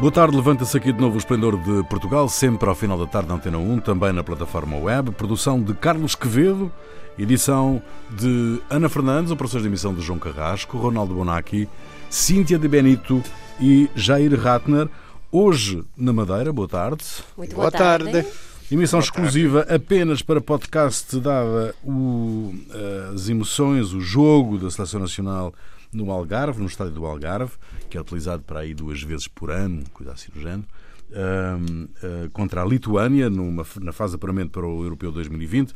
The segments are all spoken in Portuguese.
Boa tarde, levanta-se aqui de novo o Esplendor de Portugal, sempre ao final da tarde na Antena 1, também na plataforma web. Produção de Carlos Quevedo, edição de Ana Fernandes, operações de emissão de João Carrasco, Ronaldo Bonacci, Cíntia de Benito e Jair Ratner. Hoje na Madeira, boa tarde. Muito boa, boa tarde. tarde. Emissão boa exclusiva tarde. apenas para podcast, dada o, as emoções, o jogo da Seleção Nacional no Algarve, no estádio do Algarve, que é utilizado para aí duas vezes por ano, coisa assim do género, uh, contra a Lituânia, numa, na fase de apuramento para o Europeu 2020.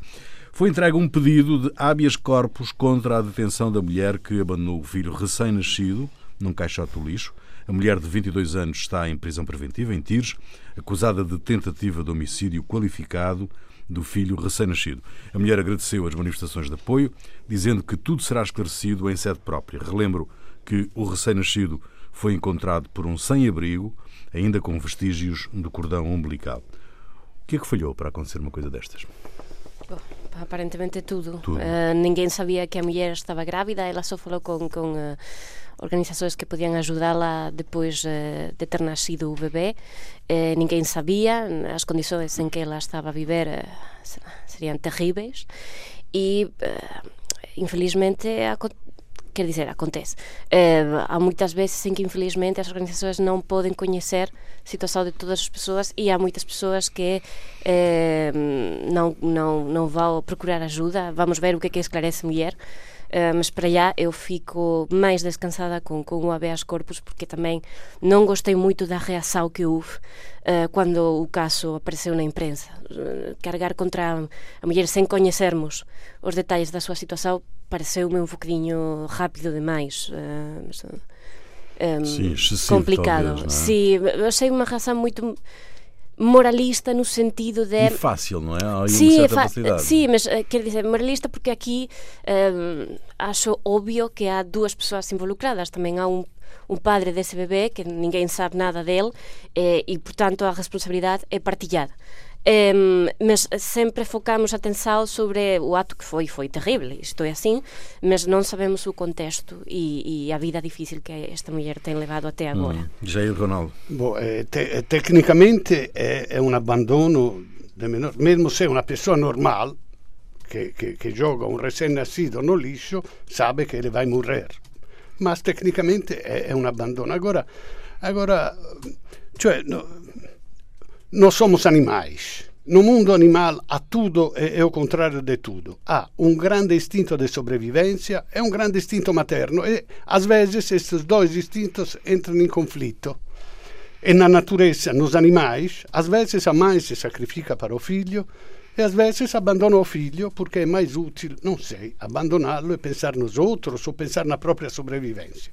Foi entregue um pedido de habeas corpus contra a detenção da mulher que abandonou o filho recém-nascido num caixote do lixo. A mulher de 22 anos está em prisão preventiva, em Tires, acusada de tentativa de homicídio qualificado do filho recém-nascido. A mulher agradeceu as manifestações de apoio, dizendo que tudo será esclarecido em sede própria. Relembro que o recém-nascido foi encontrado por um sem-abrigo, ainda com vestígios do cordão umbilical. O que é que falhou para acontecer uma coisa destas? Aparentemente tudo. tudo. Uh, ninguém sabia que a mulher estava grávida, ela só falou com, com uh, organizações que podiam ajudá-la depois uh, de ter nascido o bebê. ninguém sabia, as condições em que ela estava a viver seriam terríveis e, infelizmente, quer dizer, acontece. Uh, há muitas vezes em que, infelizmente, as organizações não podem conhecer a situação de todas as pessoas e há muitas pessoas que uh, não, não, não vão procurar ajuda. Vamos ver o que é que esclarece mulher. Uh, mas para já eu fico mais descansada com, com o habeas corpus porque também não gostei muito da reação que houve uh, quando o caso apareceu na imprensa. Uh, carregar contra a, a mulher sem conhecermos os detalhes da sua situação pareceu-me um bocadinho rápido demais. Um, Sim, complicado. Talvez, é? Sim, achei uma reação muito moralista no sentido de. E fácil, não é? Há aí sim, uma certa sim, mas uh, quer dizer, moralista porque aqui uh, acho óbvio que há duas pessoas involucradas. Também há um, um padre desse bebê que ninguém sabe nada dele eh, e, portanto, a responsabilidade é partilhada. Um, mas sempre focamos atenção sobre o ato que foi, foi terrível, isto é assim, mas não sabemos o contexto e, e a vida difícil que esta mulher tem levado até agora. Hum. Jair Ronaldo. Bom, é, te, tecnicamente é, é, um abandono, menor, mesmo se é uma pessoa normal, que, que, que joga um recém-nascido no lixo, sabe que ele vai morrer. Mas tecnicamente é, é um abandono. Agora, agora cioè, no, não somos animais. No mundo animal há tudo e é o contrário de tudo. Há um grande instinto de sobrevivência e um grande instinto materno e às vezes esses dois instintos entram em conflito. E na natureza, nos animais, às vezes a mãe se sacrifica para o filho e às vezes abandona o filho porque é mais útil, não sei, abandoná-lo e pensar nos outros ou pensar na própria sobrevivência.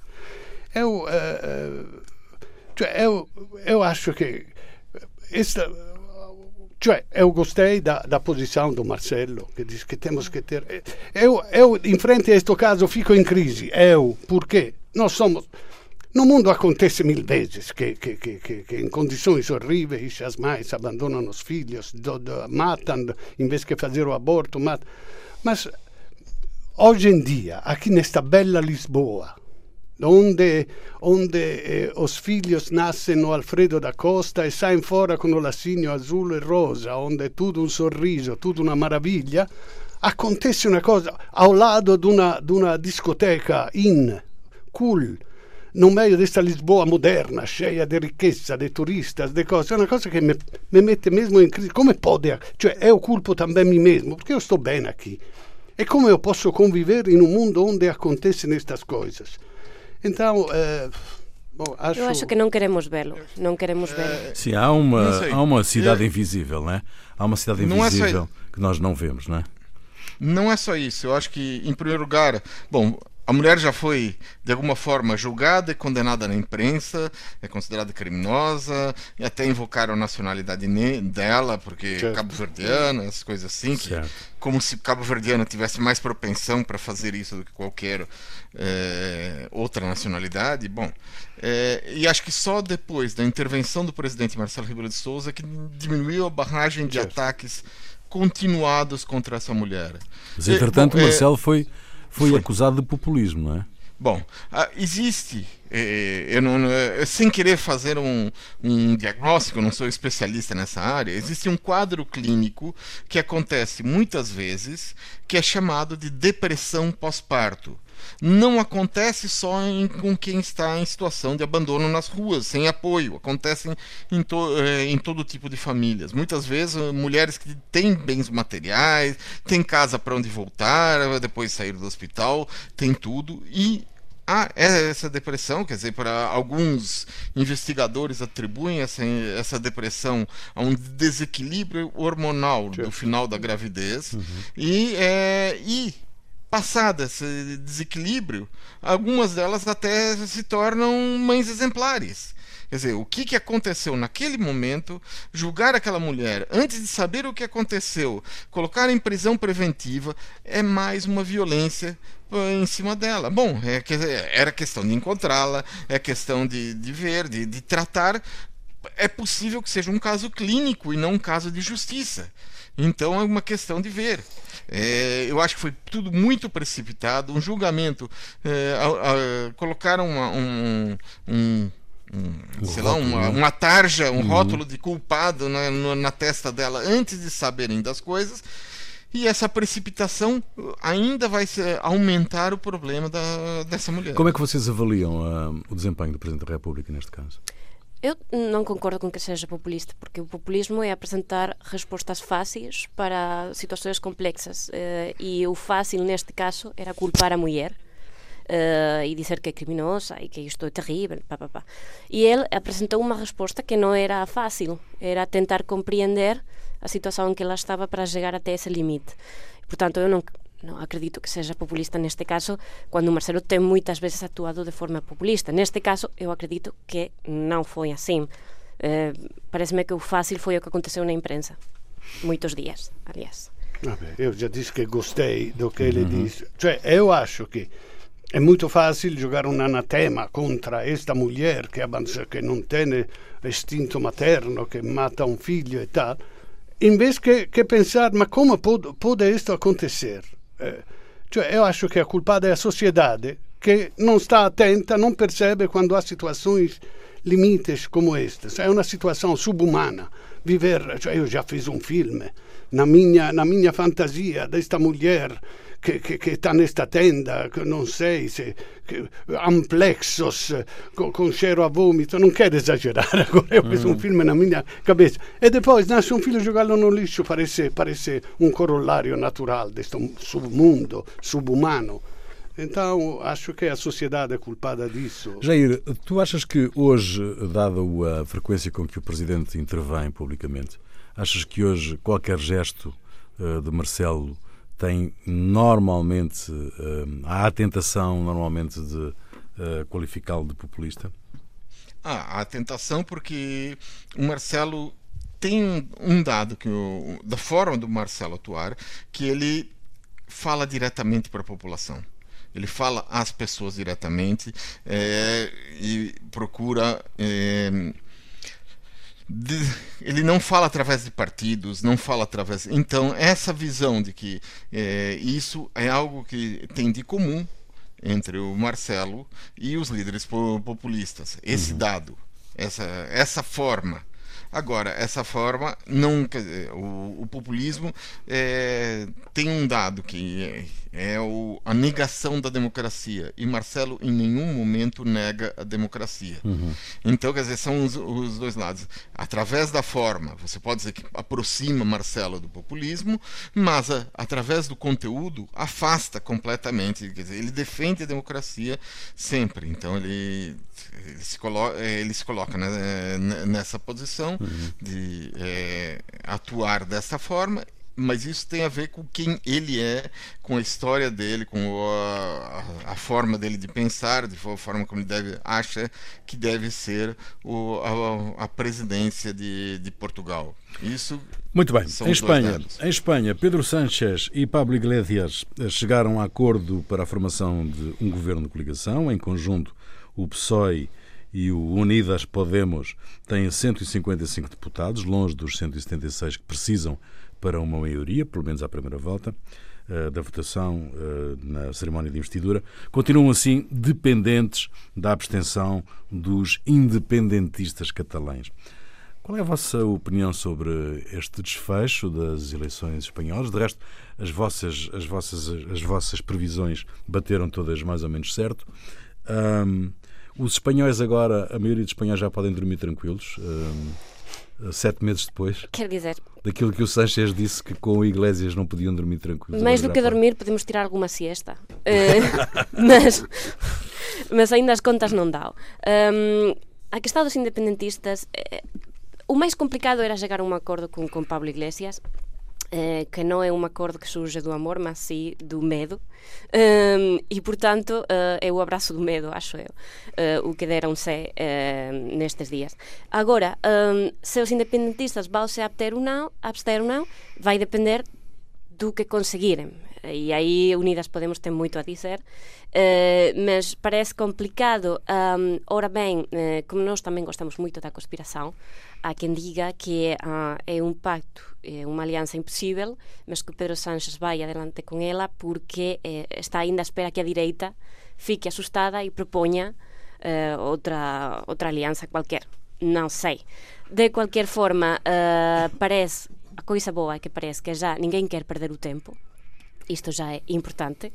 Eu, uh, eu, eu acho que esta, cioè, eu gostei da, da posição do Marcelo, que diz que temos que ter. Eu, eu, em frente a este caso, fico em crise. Eu, porque nós somos. No mundo acontece mil vezes que, que, que, que, em condições horríveis as mães abandonam os filhos, do, do, matam, em vez de fazer o aborto, matam. Mas hoje em dia, aqui nesta bela Lisboa, onde, onde eh, os filhos nascem no Alfredo da Costa e saem fora com o lacinho azul e rosa, onde é tudo um sorriso, tudo uma maravilha, acontece uma cosa ao lado de uma, de uma discoteca in, cool, no meio desta Lisboa moderna, cheia de riqueza, de turistas, de cose, é uma coisa que me, me mette mesmo in crisi. Come pode? Cioè, eu culpo também mim mesmo, porque eu estou bem aqui. E come eu posso conviver in un mondo onde acontecem estas coisas? Então, uh, bom, acho... Eu acho que não queremos vê-lo. Não queremos vê-lo. Sim, há uma, há uma cidade é... invisível, não é? Há uma cidade invisível é só... que nós não vemos, não é? Não é só isso. Eu acho que, em primeiro lugar, bom, a mulher já foi, de alguma forma, julgada e condenada na imprensa, é considerada criminosa, e até invocaram a nacionalidade dela, porque cabo-verdiana, essas coisas assim, que, como se cabo-verdiana tivesse mais propensão para fazer isso do que qualquer é, outra nacionalidade. Bom, é, e acho que só depois da intervenção do presidente Marcelo Ribeiro de Souza que diminuiu a barragem de certo. ataques continuados contra essa mulher. Mas, entretanto, é, bom, Marcelo foi foi, foi, acusado de populismo, não é? Bom, ah, existe é, eu não, sem querer fazer um, um diagnóstico, não sou especialista nessa área, existe um quadro clínico que acontece muitas vezes que é chamado de depressão pós-parto não acontece só em, com quem está em situação de abandono nas ruas, sem apoio. Acontece em, to, eh, em todo tipo de famílias. Muitas vezes, eh, mulheres que têm bens materiais, têm casa para onde voltar, depois de sair do hospital, tem tudo. E há essa depressão, quer dizer, para alguns investigadores atribuem essa, essa depressão a um desequilíbrio hormonal do final da gravidez uhum. e, é, e passada esse desequilíbrio, algumas delas até se tornam mães exemplares. Quer dizer, o que, que aconteceu naquele momento, julgar aquela mulher antes de saber o que aconteceu, colocar em prisão preventiva, é mais uma violência eh, em cima dela. Bom, é, era questão de encontrá-la, é questão de, de ver, de, de tratar. É possível que seja um caso clínico e não um caso de justiça. Então é uma questão de ver. É, eu acho que foi tudo muito precipitado. Um julgamento. É, a, a, colocaram uma, um, um um, sei rótulo, lá, uma, né? uma tarja, um uhum. rótulo de culpado na, na, testa dela antes de saberem das coisas. E essa precipitação ainda vai aumentar o problema da, dessa mulher. Como é que vocês avaliam uh, o desempenho do Presidente da República neste caso? Eu não concordo com que seja populista, porque o populismo é apresentar respostas fáceis para situações complexas. Uh, e o fácil, neste caso, era culpar a mulher. Uh, e dizer que é criminosa e que isto é terrível. Pá, pá, pá. E ele apresentou uma resposta que não era fácil, era tentar compreender a situação em que ela estava para chegar até esse limite. Portanto, eu não, não acredito que seja populista neste caso, quando o Marcelo tem muitas vezes actuado de forma populista. Neste caso, eu acredito que não foi assim. Eh, Parece-me que o fácil foi o que aconteceu na imprensa. Muitos dias, aliás. Vabbè, eu já disse que gostei do que ele uhum. disse. Cioè, eu acho que é muito fácil jogar um anatema contra esta mulher que, que não tem instinto materno, que mata um filho e tal, em vez que, que pensar, ma como pode, pode isto acontecer? Eh, cioè, io acho che è culpata della società che non sta attenta, non percebe quando ha situazioni limites come queste. È una situazione subumana. Viver, io già fiz un film, na minha, na minha fantasia desta mulher che, che, che sta nesta tenda, che non sei se che, amplexos con, con cheiro a vômito, non quero esagerare, agora eu fiz mm. um filme na minha cabeça. E depois nasce um filho jogá-lo no lixo, parece, parece um corolário natural deste submundo, subhumano. Então, acho que a sociedade é culpada disso. Jair, tu achas que hoje, dada a frequência com que o Presidente intervém publicamente, achas que hoje qualquer gesto uh, de Marcelo tem normalmente, uh, há a tentação normalmente de uh, qualificá-lo de populista? Ah, há a tentação porque o Marcelo tem um dado que o, da forma do Marcelo atuar que ele fala diretamente para a população. Ele fala às pessoas diretamente é, e procura é, de, ele não fala através de partidos, não fala através. Então, essa visão de que é, isso é algo que tem de comum entre o Marcelo e os líderes populistas. Esse uhum. dado, essa, essa forma Agora, essa forma, não, o, o populismo é, tem um dado que é, é o, a negação da democracia. E Marcelo, em nenhum momento, nega a democracia. Uhum. Então, quer dizer, são os, os, dois lados. Através da forma, você pode dizer que aproxima Marcelo do populismo, mas a, através do conteúdo, afasta completamente. Quer dizer, ele defende a democracia sempre. Então, ele, ele se, coloca, ele se coloca né, nessa posição uhum. de é, atuar dessa forma mas isso tem a ver com quem ele é, com a história dele, com a, a, forma dele de pensar, de forma como ele deve acha que deve ser o, a, a, presidência de, de Portugal. Isso. Muito bem. Em Espanha, em Espanha, Pedro Sánchez e Pablo Iglesias chegaram a acordo para a formação de um governo de coligação, em conjunto o PSOE e o Unidas Podemos têm 155 deputados, longe dos 176 que precisam para uma maioria, pelo menos à primeira volta. uh, da votação uh, na cerimónia de investidura, continuam assim dependentes da abstenção dos independentistas catalães. Qual é a vossa opinião sobre este desfecho das eleições espanholas? De resto, as vossas, as vossas, as vossas previsões bateram todas mais ou menos certo. Um, os espanhóis agora, a maioria dos espanhóis já podem dormir tranquilos. Um, sete meses depois. Quer dizer. Daquilo que o Sanchez disse que com o Iglesias não podiam dormir tranquilos. Mais do que dormir, podemos tirar alguma siesta. uh, mas, mas ainda as contas não dão. Um, a questão dos independentistas. Eh, o máis complicado era chegar a un acordo con, con Pablo Iglesias eh, que non é un acordo que surge do amor, mas sí do medo. Um, e, portanto, uh, é o abrazo do medo, acho eu, uh, o que deronse uh, nestes días. Agora, um, se os independentistas vão se abster ou non, abster ou non, vai depender do que conseguirem. E aí Unidas Podemos ten moito a dizer, mas parece complicado. Um, ora ben, eh, como nós tamén gostamos moito da conspiración, há quen diga que é un pacto, é unha alianza imposible, mas que Pedro Sánchez vai adelante con ela porque eh, está ainda a espera que a direita fique asustada e propoña eh, outra, outra alianza cualquier. Non sei. De cualquier forma, uh, parece a coisa boa é que parece que já ninguém quer perder o tempo isto já é importante.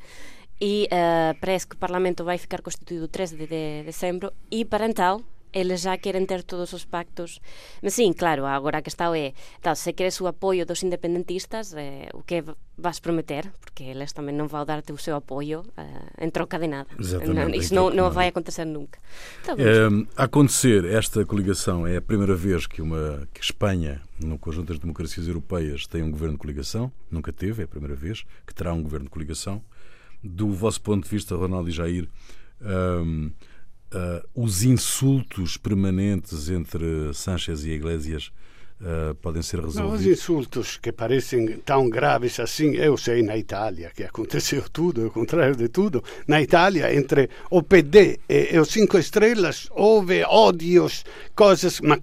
E uh, parece que o Parlamento vai ficar constituído 13 de, de dezembro e para então eles já querem ter todos os pactos. Mas sim, claro, agora a questão é, tal, se queres o apoio dos independentistas, eh, o que vas prometer? Porque eles também não vão dar-te o seu apoio uh, em troca de nada. Exatamente. Não, isso não, não vai acontecer nunca. Então, é, acontecer esta coligação é a primeira vez que uma que Espanha, no conjunto das democracias europeias, tem um governo de coligação. Nunca teve, é a primeira vez que terá um governo de coligação. Do vosso ponto de vista, Ronaldo e Jair, um, uh, os insultos permanentes entre Sánchez e Iglesias uh, podem ser resolvidos? os insultos que parecem tão graves assim, eu sei na Itália que aconteceu tudo, o contrário de tudo. Na Itália, entre o PD e, e os Cinco Estrelas, houve ódios, coisas, mas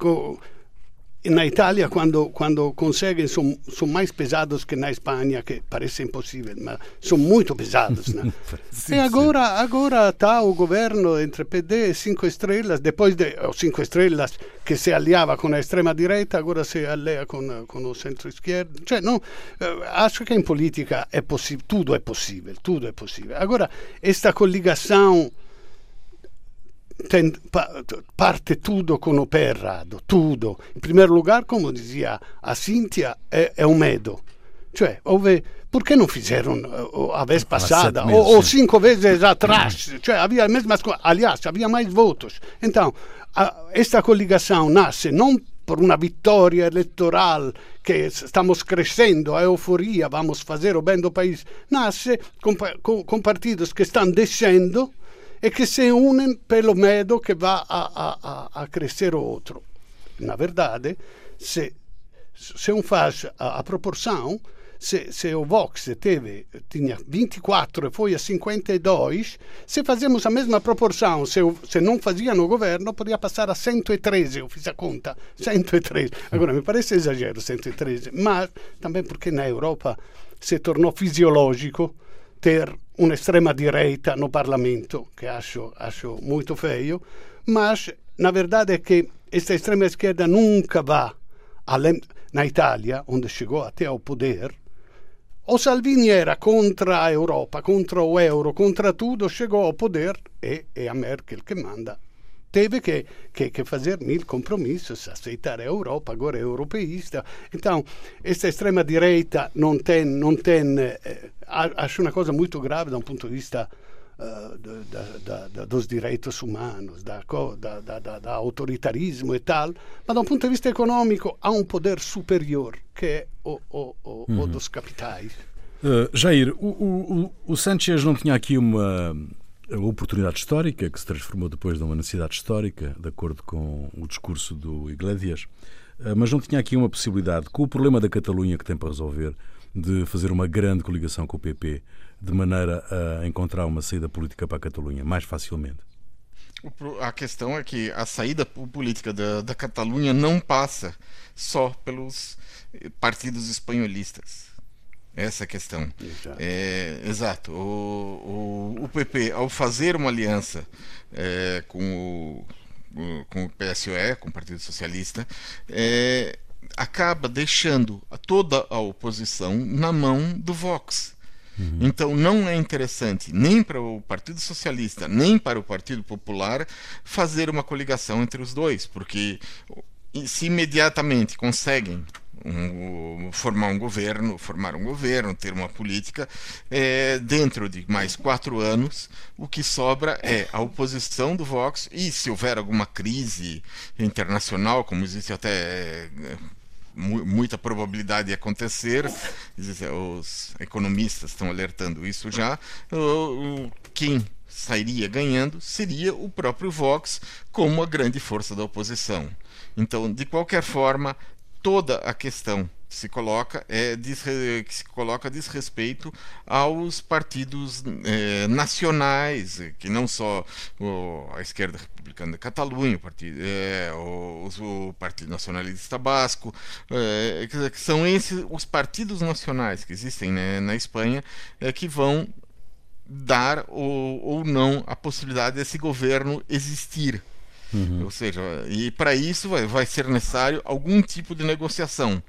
na Itália, quando, quando conseguem, são, são mais pesados que na Espanha, que parece impossível, mas são muito pesados. Né? sim, e agora, agora está o governo entre PD e Cinco Estrelas, depois de os Cinco Estrelas que se aliava com a extrema-direita, agora se allia com, com o centro-esquerdo. Cioè, no, eh, acho que em política é possível, tudo é possível, tudo é possível. Agora, esta coligação ten, pa, parte tudo com o pé errado, tudo. Em primeiro lugar, como dizia a Cíntia, é, é o medo. Cioè, por que não fizeram a vez passada ou, ou, cinco vezes atrás? Cioè, havia a mesma aliás, havia mais votos. Então, a, esta coligação nasce não por uma vitória eleitoral que estamos crescendo, a euforia, vamos fazer o bem do país, nasce com, com, com partidos que estão descendo e que se unem pelo medo que vá a, a, a crescer o outro. Na verdade, se, se um faz a, a proporção, se, se, o Vox teve, tinha 24 e foi a 52, se fazemos a mesma proporção, se, se não fazia no governo, podia passar a 113, eu fiz a conta, 113. Agora, me parece exagero 113, mas também porque na Europa se tornou fisiológico ter un'estrema direita no Parlamento, che acho, acho muito feio, mas na verdade é que esta extrema esquerda nunca vai além, na Itália, onde chegou até ao poder. O Salvini era contra a Europa, contra o euro, contra tudo, chegou ao poder e é a Merkel que manda teve que, que, que, fazer mil compromissos, aceitar a Europa, agora é europeísta. Então, esta extrema-direita não tem, não tem eh, acho uma coisa muito grave da um ponto de vista uh, da, da, dos direitos humanos, da, da, autoritarismo e tal, mas da um ponto de vista econômico há um poder superior, que é o, o, o, uhum. o dos capitais. Uh, Jair, o, o, o Sanchez não tinha aqui uma a oportunidade histórica, que se transformou depois numa necessidade histórica, de acordo com o discurso do Iglesias, eh, mas não tinha aqui uma possibilidade, com o problema da Catalunha que tem para resolver, de fazer uma grande coligação com o PP, de maneira a encontrar uma saída política para a Catalunha mais facilmente? A questão é que a saída política da, da Catalunha não passa só pelos partidos espanholistas Essa é questão. Exato. É, exato. O, o, o, PP, ao fazer uma aliança é, com, o, com o PSOE, com o Partido Socialista, é, acaba deixando toda a oposição na mão do Vox. Uhum. Então não é interessante nem para o Partido Socialista, nem para o Partido Popular fazer uma coligação entre os dois, porque se imediatamente conseguem um, formar um governo, formar um governo, ter uma política, é, dentro de mais quatro anos, o que sobra é a oposição do Vox e se houver alguma crise internacional, como existe até é, muita probabilidade de acontecer, os economistas estão alertando isso já, quem sairia ganhando seria o próprio Vox como a grande força da oposição. Então, de qualquer forma, toda a questão que se coloca é que se coloca diz respeito aos partidos eh, nacionais que não só o, a esquerda republicana da Catalunha o partido eh, o, o, partido nacionalista basco eh, que são esses os partidos nacionais que existem né, na Espanha que vão dar ou, ou não a possibilidade desse governo existir Uhum. Ou seja, e para isso vai, vai, ser necessário algum tipo de negociação.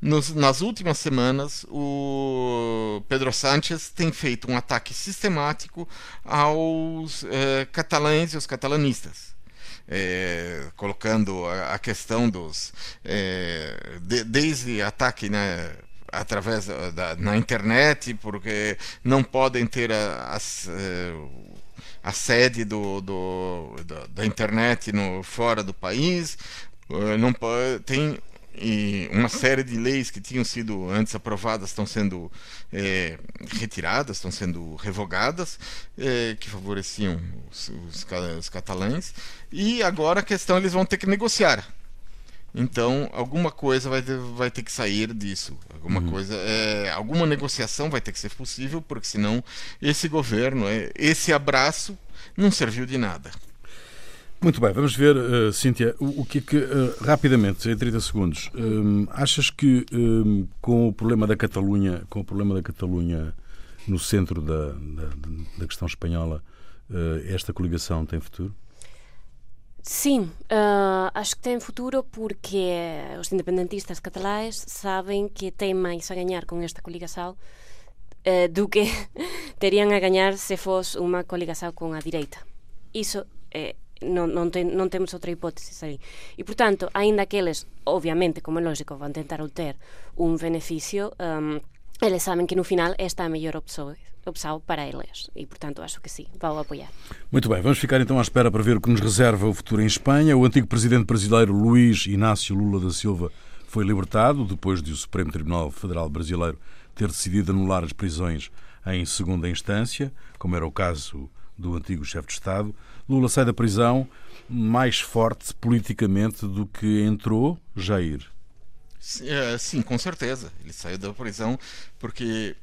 Nos, nas últimas semanas, o Pedro Sánchez tem feito um ataque sistemático aos eh, catalães e aos catalanistas. É, colocando a, a, questão dos é, de, desde ataque né, através da, na internet porque não podem ter as, é, a sede do, do da, da, internet no, fora do país, uh, não tem e uma série de leis que tinham sido antes aprovadas estão sendo é, retiradas, estão sendo revogadas, é, que favoreciam os, os, os, catalães, e agora a questão eles vão ter que negociar. Então, alguma coisa vai ter, vai ter que sair disso. Alguma uhum. coisa, é, alguma negociação vai ter que ser possível, porque senão esse governo, é, esse abraço, não serviu de nada. Muito bem, vamos ver, uh, Cíntia, o, o, que é que, uh, rapidamente, em 30 segundos, um, achas que um, com o problema da Catalunha, com o problema da Catalunha no centro da, da, da questão espanhola, uh, esta coligação tem futuro? Sim, uh, acho que tem futuro porque os independentistas catalães sabem que têm mais a ganhar com esta coligação uh, eh, do que teriam a ganhar se fosse uma coligação com a direita. Isso é, eh, non, non, ten, non temos outra hipótese aí. E, portanto, aínda que eles, obviamente, como é lógico, van tentar obter un beneficio um, eles saben que no final esta é a mellor opção opção para eles. E, portanto, acho que sim, vão apoiar. Muito bem, vamos ficar então à espera para ver o que nos reserva o futuro em Espanha. O antigo presidente brasileiro Luís Inácio Lula da Silva foi libertado depois de o Supremo Tribunal Federal Brasileiro ter decidido anular as prisões em segunda instância, como era o caso do antigo chefe de Estado. Lula sai da prisão mais forte politicamente do que entrou Jair. É, sim, com certeza. Ele saiu da prisão porque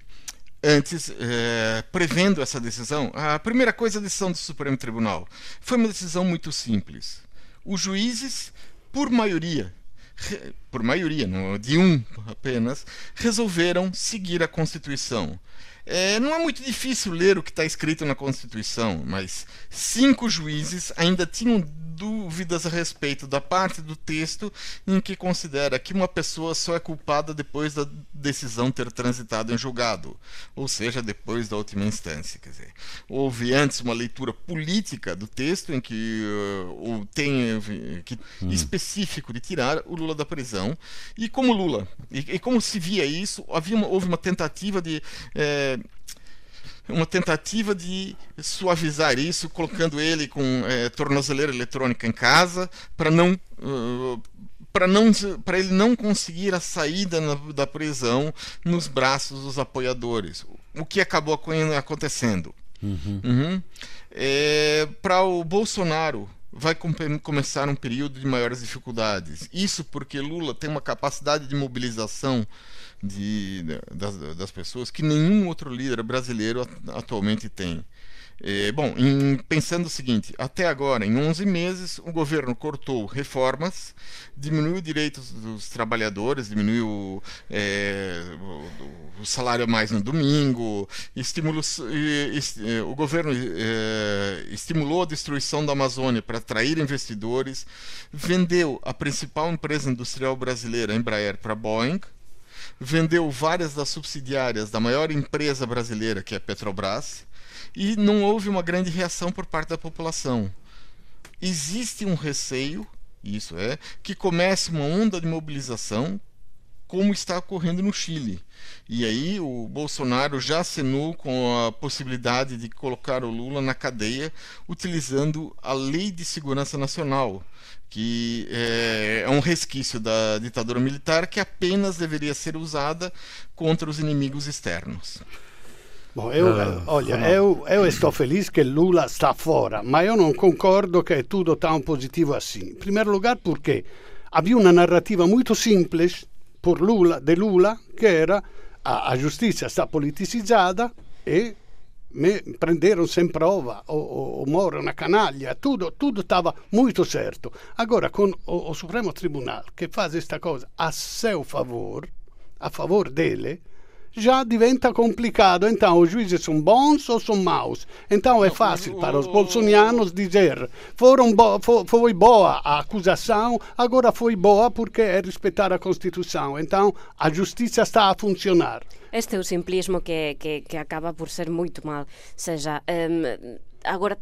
antes, é, prevendo essa decisão, a primeira coisa, a decisão do Supremo Tribunal foi uma decisão muito simples. Os juízes, por maioria, por maioria, de um apenas, resolveram seguir a Constituição. É, não é muito difícil ler o que está escrito na Constituição, mas cinco juízes ainda tinham dúvidas a respeito da parte do texto em que considera que uma pessoa só é culpada depois da decisão ter transitado em julgado, ou seja, depois da última instância. Quer dizer, houve antes uma leitura política do texto em que uh, tem que, hum. específico de tirar o Lula da prisão e como Lula e, e como se via isso, havia uma, houve uma tentativa de eh, uma tentativa de suavizar isso, colocando ele com é, tornozeleira eletrônica em casa, para não. Uh, para não para ele não conseguir a saída na, da prisão nos braços dos apoiadores o que acabou acontecendo uhum. Uhum. É, para o Bolsonaro vai com começar um período de maiores dificuldades isso porque Lula tem uma capacidade de mobilização de, das, das pessoas que nenhum outro líder brasileiro atualmente tem. É, bom, em, pensando o seguinte, até agora, em 11 meses, o governo cortou reformas, diminuiu direitos dos trabalhadores, diminuiu é, o, o, salário mais no domingo, estimulou, é, o governo é, estimulou a destruição da Amazônia para atrair investidores, vendeu a principal empresa industrial brasileira, a Embraer, para a Boeing, vendeu várias das subsidiárias da maior empresa brasileira, que é a Petrobras, e não houve uma grande reação por parte da população. Existe um receio, isso é, que comece uma onda de mobilização, como está ocorrendo no Chile. E aí o Bolsonaro já acenou com a possibilidade de colocar o Lula na cadeia utilizando a Lei de Segurança Nacional, que é, é um resquício da ditadura militar que apenas deveria ser usada contra os inimigos externos. Bom, eu, uh, olha, eu, eu estou feliz que Lula está fora, mas eu não concordo que é tudo tão positivo assim. Em primeiro lugar, porque havia uma narrativa muito simples por Lula, de Lula, que era a, a justiça está politizada e me prenderam sem prova, o, o, Moro na canaglia, tudo, estava muito certo. Agora, com o, o Supremo Tribunal que faz esta coisa a seu favor, a favor dele, já diventa complicado. Então, os juízes são bons ou são maus? Então, é fácil para os bolsonianos dizer foram bo foi boa a acusação, agora foi boa porque é respeitar a Constituição. Então, a justiça está a funcionar. Este é o simplismo que, que, que acaba por ser muito mal. Seja, um, agora,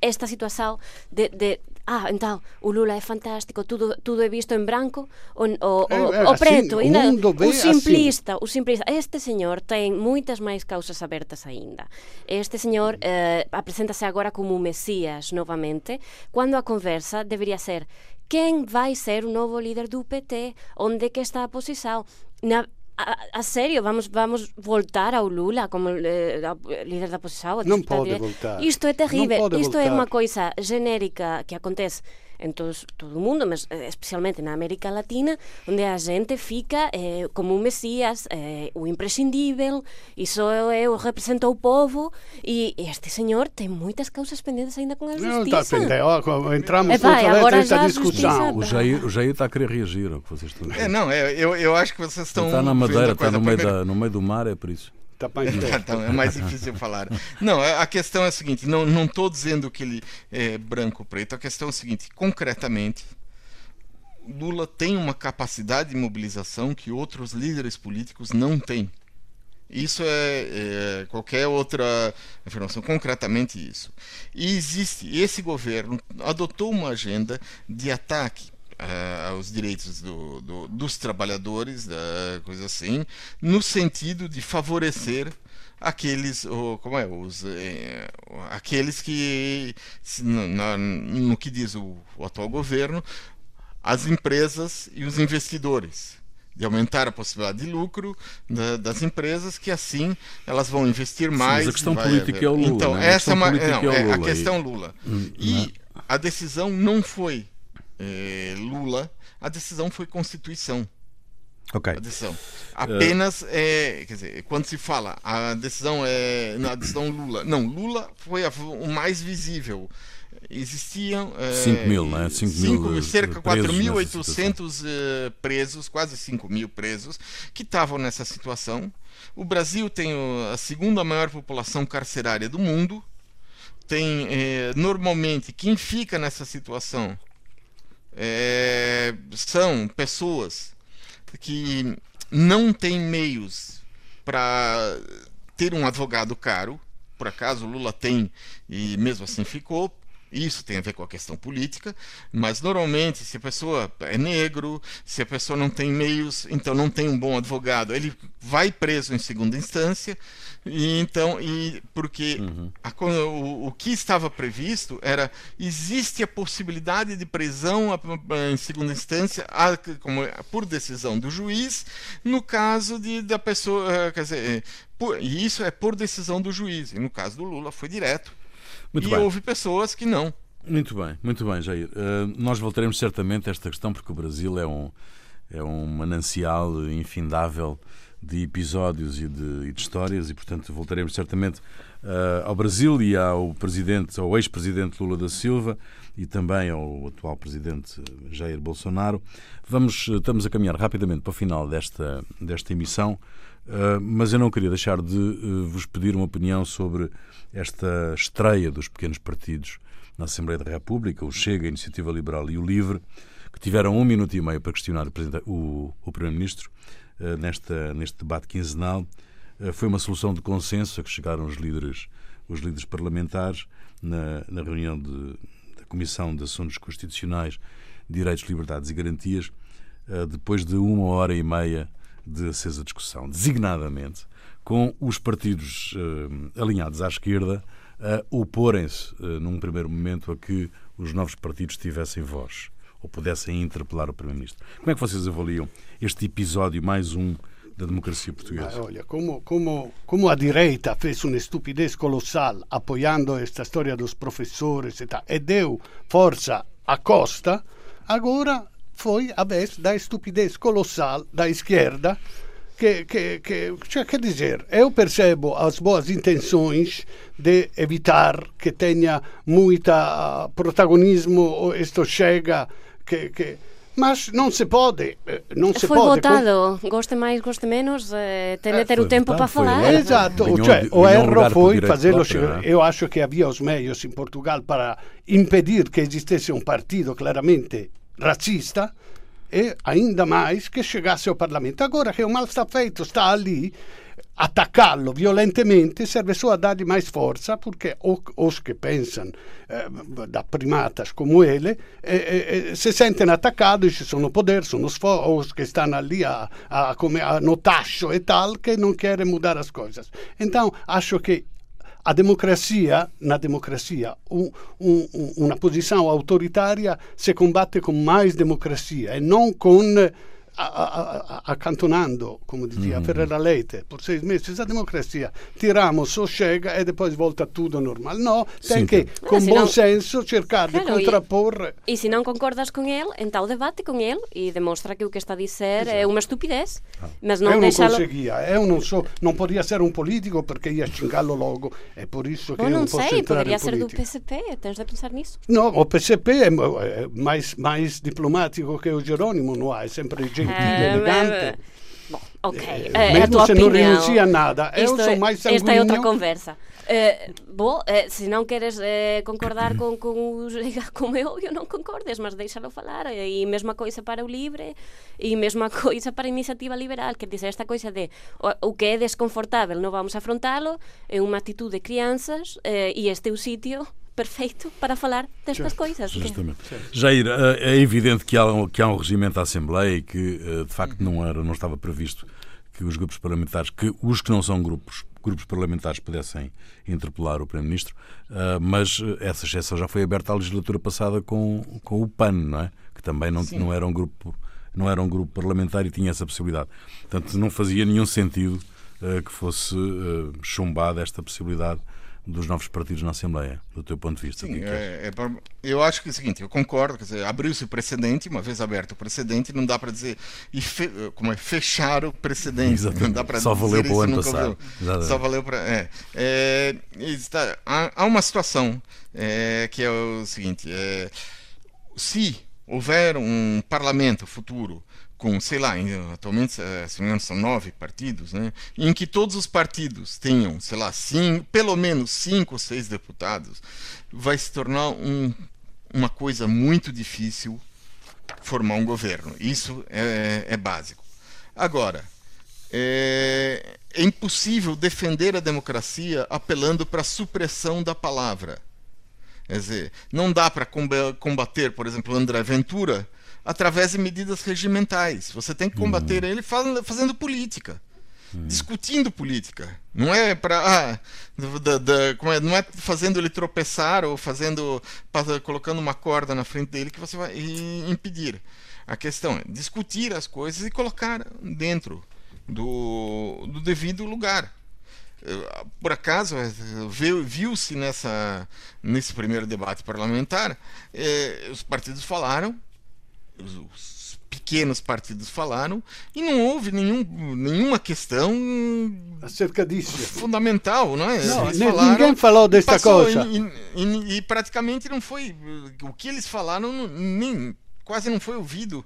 esta situação de, de ah, então o Lula é fantástico, tudo, tudo é visto em branco ou, ou, é, é, o preto, assim, ainda, o, o simplista, assim. o simplista. Este senhor tem muitas máis causas abertas ainda. Este senhor eh, apresenta-se agora como Messias novamente, quando a conversa deveria ser quen vai ser o novo líder do PT, onde que está a posição. Na, a, a sério, vamos vamos voltar ao Lula como eh, líder da oposição? Non pode voltar. Isto é terrível. Isto voltar. é unha coisa genérica que acontece en todos, todo o mundo, mas eh, especialmente na América Latina, onde a gente fica eh, como un mesías, eh, o imprescindível, e só eu represento o povo, e, e este señor ten moitas causas pendentes ainda con a justiça. Não, está pendente. Entramos e, vai, agora nessa discussão. O Jair, o Jair está a querer reagir ao que vocês estão dizendo. É, não, é, eu, eu acho que vocês estão... Está na Madeira, está no meio, da, no meio do mar, é por isso. Tá então, é mais difícil falar. Não, a questão é a seguinte: não estou dizendo que ele é branco ou preto. A questão é a seguinte: concretamente, Lula tem uma capacidade de mobilização que outros líderes políticos não têm. Isso é, é, qualquer outra informação, concretamente isso. E existe, esse governo adotou uma agenda de ataque uh, aos direitos do, do, dos trabalhadores, uh, coisa assim, no sentido de favorecer aqueles ou, como é os eh, aqueles que no, no, que diz o, o, atual governo as empresas e os investidores de aumentar a possibilidade de lucro da, das empresas que assim elas vão investir mais Sim, a questão política haver. é o Lula então né? essa é uma não, é, é a questão Lula hum, e a decisão não foi eh, Lula, a decisão foi Constituição. Ok. A decisão. Apenas, uh... é, quer dizer, quando se fala a decisão é na decisão Lula, não, Lula foi a, o mais visível. Existiam é, 5 mil, né? 5 mil, cerca de 4.800 uh, presos, quase 5 mil presos, que estavam nessa situação. O Brasil tem a segunda maior população carcerária do mundo. Tem é, normalmente quem fica nessa situação é, são pessoas que não têm meios para ter um advogado caro. Por acaso Lula tem e mesmo assim ficou. Isso tem a ver com a questão política, mas normalmente, se a pessoa é negro, se a pessoa não tem meios, então não tem um bom advogado, ele vai preso em segunda instância, e então, e porque uhum. a, o, o, que estava previsto era existe a possibilidade de prisão em segunda instância, a, como, por decisão do juiz, no caso de da pessoa, eh, quer dizer, eh, por, e isso é por decisão do juiz, e no caso do Lula foi direto muito e bem. houve pessoas que não. Muito bem, muito bem, Jair. Uh, nós voltaremos certamente a esta questão porque o Brasil é um, é um manancial infindável de episódios e de, e de histórias e, portanto, voltaremos certamente ao Brasil e ao presidente, ao ex-presidente Lula da Silva e também ao atual presidente Jair Bolsonaro. Vamos, estamos a caminhar rapidamente para o final desta, desta emissão, mas eu não queria deixar de vos pedir uma opinião sobre esta estreia dos pequenos partidos na Assembleia da República, o Chega, a Iniciativa Liberal e o Livre, que tiveram um minuto e meio para questionar o, o Primeiro-Ministro uh, neste debate quinzenal. Uh, foi uma solução de consenso a que chegaram os líderes, os líderes parlamentares na, na reunião de, da Comissão de Assuntos Constitucionais, Direitos, Liberdades e Garantias, uh, depois de uma hora e meia de acesa discussão, designadamente com os partidos alinhados à esquerda a oporem-se, num primeiro momento, a que os novos partidos tivessem voz ou pudessem interpelar o Primeiro-Ministro. Como é que vocês avaliam este episódio, mais um, da democracia portuguesa? olha, como, como, como a direita fez uma estupidez colossal apoiando esta história dos professores e, tal, e deu força à Costa, agora foi a vez da estupidez colossal da esquerda que, que, que, cioè, quer dizer, eu percebo as boas intenções de evitar que tenha muito protagonismo isto chega que, que mas non se pode non se foi pode votado. con... goste máis, goste menos eh, ten de ter o tempo para falar. esatto, cioè, o erro foi facelo eu acho que havia os meios in Portugal para impedir que existisse un partido claramente racista e ainda mais que chegasse ao Parlamento. Agora que o mal está feito está ali attaccarlo violentemente serve só a dargli mais forza perché os che pensano eh, da primatas come ele eh, eh, se sentono attaccati ci sono poder sono os che stanno lì a, a, come a notascio e tal che non querem mudar as coisas então acho que a democracia, na democracia, um, um, uma posição autoritária se combate com mais democracia e não com accantonando, come dizia mm. Ferreira Leite, por seis meses a democracia, tiramos o chega e depois volta tudo normal. No, tem que, com bom não... senso, cercar claro, de contrapor. E, e se não concordas com ele, então debate com ele e demonstra que o que está a dizer Exato. é uma estupidez. Ah. Mas não eu não conseguia, eu não sou, não podia ser um político porque ia xingá-lo logo. É por isso que eu não, não posso sei, poderia ser do PCP, tens de pensar nisso. Não, o PCP é, é mais, mais diplomático que o Jerônimo, não há, é sempre gente gentile, elegante. Bom, ok, eh, é a tua se opinião. não renuncia a nada. Eu sou mais sanguíneo. Esta é outra conversa. Uh, bom, uh, se não queres uh, concordar com, com os como eu, eu não concordes, mas deixa-lo falar. E mesma coisa para o livre e mesma coisa para a iniciativa liberal. Quer dizer, esta coisa de o, o que é desconfortável não vamos afrontá-lo, é uma atitude de crianças e este é o sítio perfeito para falar destas coisas. Justamente. Jair, eh, é evidente que há, um, que há um regimento da Assembleia e que, eh, de facto, não, era, não estava previsto que os grupos parlamentares, que os que não são grupos, grupos parlamentares pudessem interpelar o Primeiro-Ministro, eh, mas essa exceção já foi aberta à legislatura passada com, com o PAN, não é? Que também não, não era um grupo não era um grupo parlamentar e tinha essa possibilidade. Portanto, não fazia nenhum sentido que fosse chumbada esta possibilidade dos novos partidos na Assembleia, do teu ponto de vista? Sim, é, é, eu acho que é o seguinte, eu concordo, quer dizer, abriu-se o precedente, uma vez aberto o precedente, não dá para dizer e fe, como é fechar o precedente, Exatamente. não dá para Só valeu para o ano passado. Só valeu para é, é está, há, há, uma situação é, que é o seguinte, é, se houver um parlamento futuro com, sei lá, atualmente, eh, são nove partidos, né, em que todos os partidos tenham, sei lá, cinco, pelo menos cinco ou seis deputados, vai se tornar um, uma coisa muito difícil formar um governo. Isso é, é básico. Agora, é, é impossível defender a democracia apelando para a supressão da palavra. Quer dizer, não dá para combater, por exemplo, André Ventura através de medidas regimentais. Você tem que combater uhum. ele fazendo, política. Uhum. Discutindo política. Não é para. Ah, é, não é fazendo ele tropeçar ou fazendo. colocando uma corda na frente dele que você vai impedir. A questão é discutir as coisas e colocar dentro do, do devido lugar por acaso viu-se nessa nesse primeiro debate parlamentar eh, os partidos falaram os pequenos partidos falaram e não houve nenhum, nenhuma questão acerca disso fundamental, não é? Não, falaram, ninguém falou desta coisa e, e, e, praticamente não foi o que eles falaram nem quase não foi ouvido.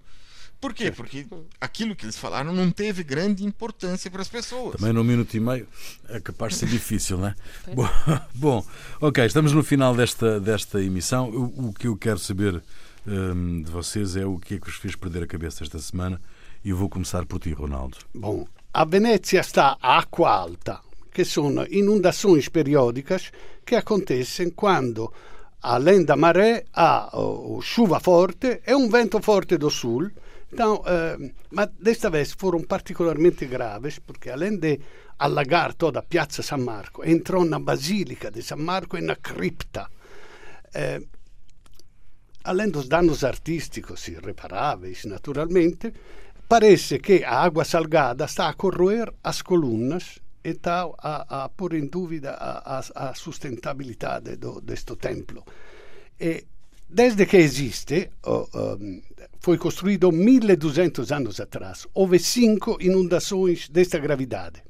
Por quê? Porque aquilo que eles falaram não teve grande importância para as pessoas. Também num minuto e meio é capaz de ser difícil, não é? Bom, bom, ok, estamos no final desta, desta emissão. O, o que eu quero saber um, de vocês é o que é que vos fez perder a cabeça esta semana e vou começar por ti, Ronaldo. Bom, a Venezia está a acqua alta, che sono inundações periódicas che acontecem quando, além da maré, há chuva forte e um vento forte do sul. Então, uh, mas desta vez foram particularmente graves, porque além de allagar toda a Piazza San Marco, entrou na Basílica de San Marco e na cripta. Uh, além dos danos artísticos irreparáveis, naturalmente, parece que a água salgada está a corroer as colunas e está a, a pôr em dúvida a, a, sustentabilidade do, deste templo. E desde que existe, oh, um, foi construído 1200 anos atrás, houve cinco inundações desta gravidade.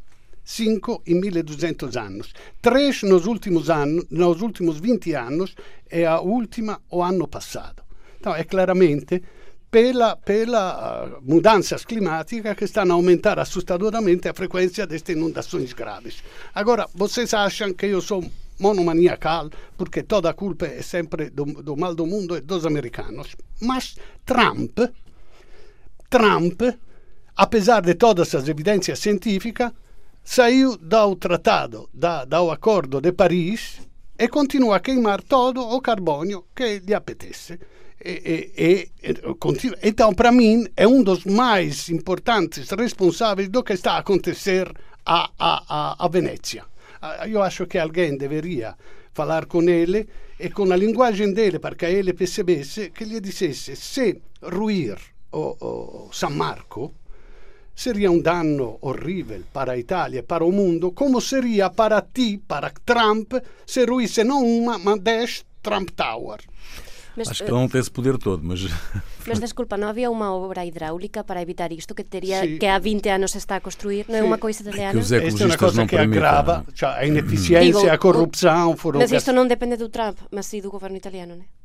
5 em 1200 anos, 3 nos últimos, anos, nos últimos 20 anos e a última o ano passado. Então, é claramente pela, pela uh, mudanças climáticas que estão a aumentar assustadoramente a frequência destas inundações graves. Agora, vocês acham que eu sou monomaniacal porque toda a culpa é sempre do, do mal do mundo e dos americanos. Mas Trump, Trump, apesar de todas as evidências científicas, saiu do tratado, da, do acordo de Paris e continua a queimar todo o carbono que lhe apetece. E, e, e. Então, para mim, é um dos mais importantes responsáveis do que está a acontecer a, a, a, a Venezia. Eu acho que alguém deveria falar com ele e com a linguagem dele, para que ele percebesse, que lhe dissesse se ruir o, o San Marco seria um dano horrível para a Itália, para o mundo, como seria para ti, para Trump, se ruísse não uma, mas dez Trump Tower. Mas, Acho que ele não tem esse poder todo, mas... Mas desculpa, não havia uma obra hidráulica para evitar isto que teria sí. que há 20 anos se está a construir? Não é uma coisa de anos? Que os é uma coisa que agrava cioè, a ineficiência, Digo, a corrupção... Foram mas isto não depende do Trump, mas sim do governo italiano, não é?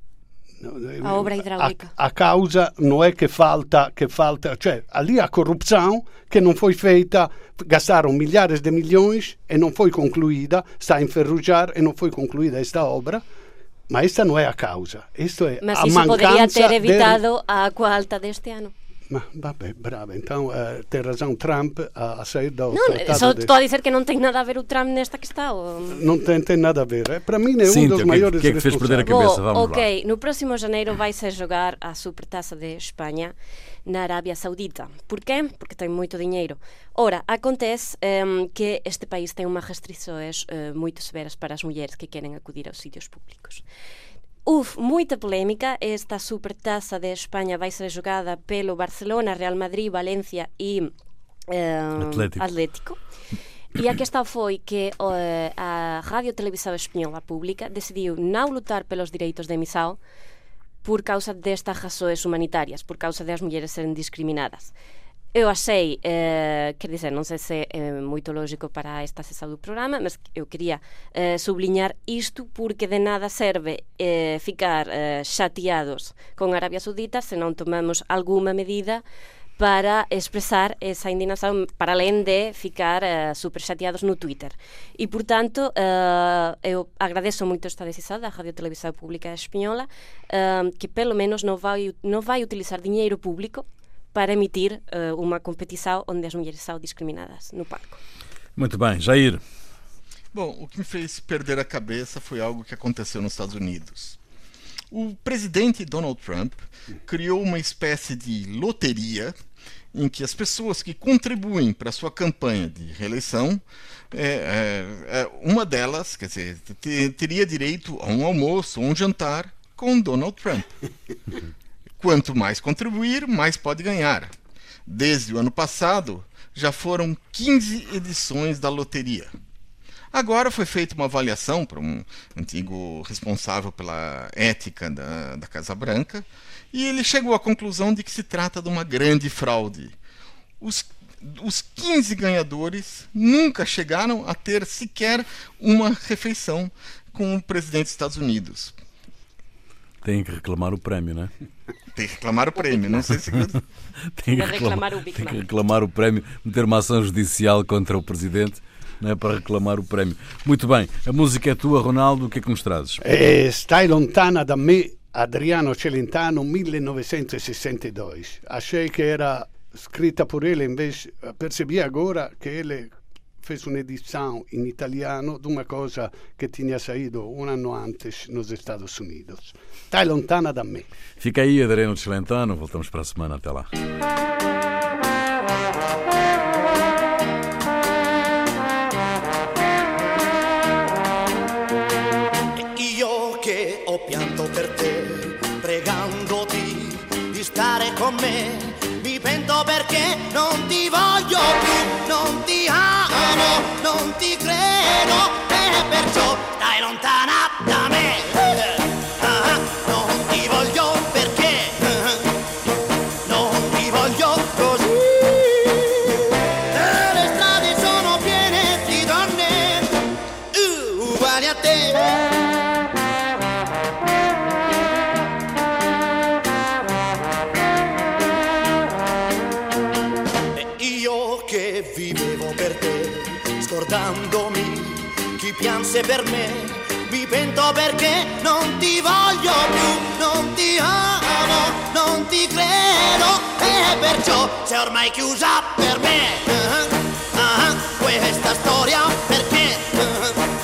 A obra idraulica. A, a, causa non è che falta, che falta, cioè lì a corruzione che non foi feita, gastaram milhares de milhões e non foi concluída, está a enferrujar e non foi concluída esta obra. Ma questa non è a causa, questo è Ma a si podría ter evitado del... a acqua alta deste ano. Ma vabbè, brava, então uh, tem razão Trump a, a sair do Não, só estou a dizer que não tem nada a ver o Trump nesta questão. Ou... Não tem, tem nada a ver. É, para mim é Sim, um dos que, maiores que é que fez perder a cabeça? Vamos ok, lá. no próximo janeiro vai-se jogar a Supertaça de Espanha na Arábia Saudita. Porquê? Porque tem muito dinheiro. Ora, acontece um, que este país tem umas restrições uh, muito severas para as mulheres que querem acudir aos sítios públicos. Uf, muita polémica. Esta supertaça de Espanha vai ser jogada pelo Barcelona, Real Madrid, Valência e eh, Atlético. Atlético. E a questão foi que uh, a Rádio Televisão Espanhola Pública decidiu não lutar pelos direitos de emissão por causa destas razões humanitárias, por causa das mulheres serem discriminadas. Eu achei, eh, quer dizer, non sei se é moito lógico para esta sesión do programa, mas eu quería eh, subliñar isto porque de nada serve eh, ficar eh, xateados con Arabia Saudita se non tomamos alguma medida para expresar esa indignación para além de ficar uh, super xateados no Twitter. E, portanto, uh, eu agradeço moito esta decisão da Radio Televisão Pública Espanhola uh, que pelo menos non vai, non vai utilizar dinheiro público para emitir uh, uma competição onde as mulheres são discriminadas no palco. Muito bem, Jair. Bom, o que me fez perder a cabeça foi algo que aconteceu nos Estados Unidos. O presidente Donald Trump criou uma espécie de loteria em que as pessoas que contribuem para a sua campanha de reeleição, é, é, é uma delas, quer dizer, teria direito a um almoço ou um jantar com Donald Trump. Quanto mais contribuir, mais pode ganhar. Desde o ano passado, já foram 15 edições da loteria. Agora foi feita uma avaliação para um antigo responsável pela ética da, da Casa Branca e ele chegou à conclusão de que se trata de uma grande fraude. Os os 15 ganhadores nunca chegaram a ter sequer uma refeição com o presidente dos Estados Unidos. Tem que reclamar o prémio, não é? Tem que reclamar o prémio, não sei se. tem, que reclamar, o tem que reclamar o prémio, meter uma ação judicial contra o presidente. Não é para reclamar o prémio. Muito bem, a música é tua, Ronaldo. O que é que nos trazes? É, Stai lontana da me, Adriano Celentano, 1962. Achei que era escrita por ele, invece percebi agora que ele fez uma edição em italiano de uma coisa que tinha saído um ano antes nos Estados Unidos. Está lontana da me. Fica aí, Adriano Celentano. Voltamos para a semana. Até lá. Io che ho pianto per te, pregandoti di stare con me pento perché non ti voglio più, non ti credo. E perciò stai lontana pianse per me. Mi pento perché non ti voglio più, non ti amo, non ti credo e perciò sei ormai chiusa per me. Uh-huh, uh-huh, questa storia perché uh-huh,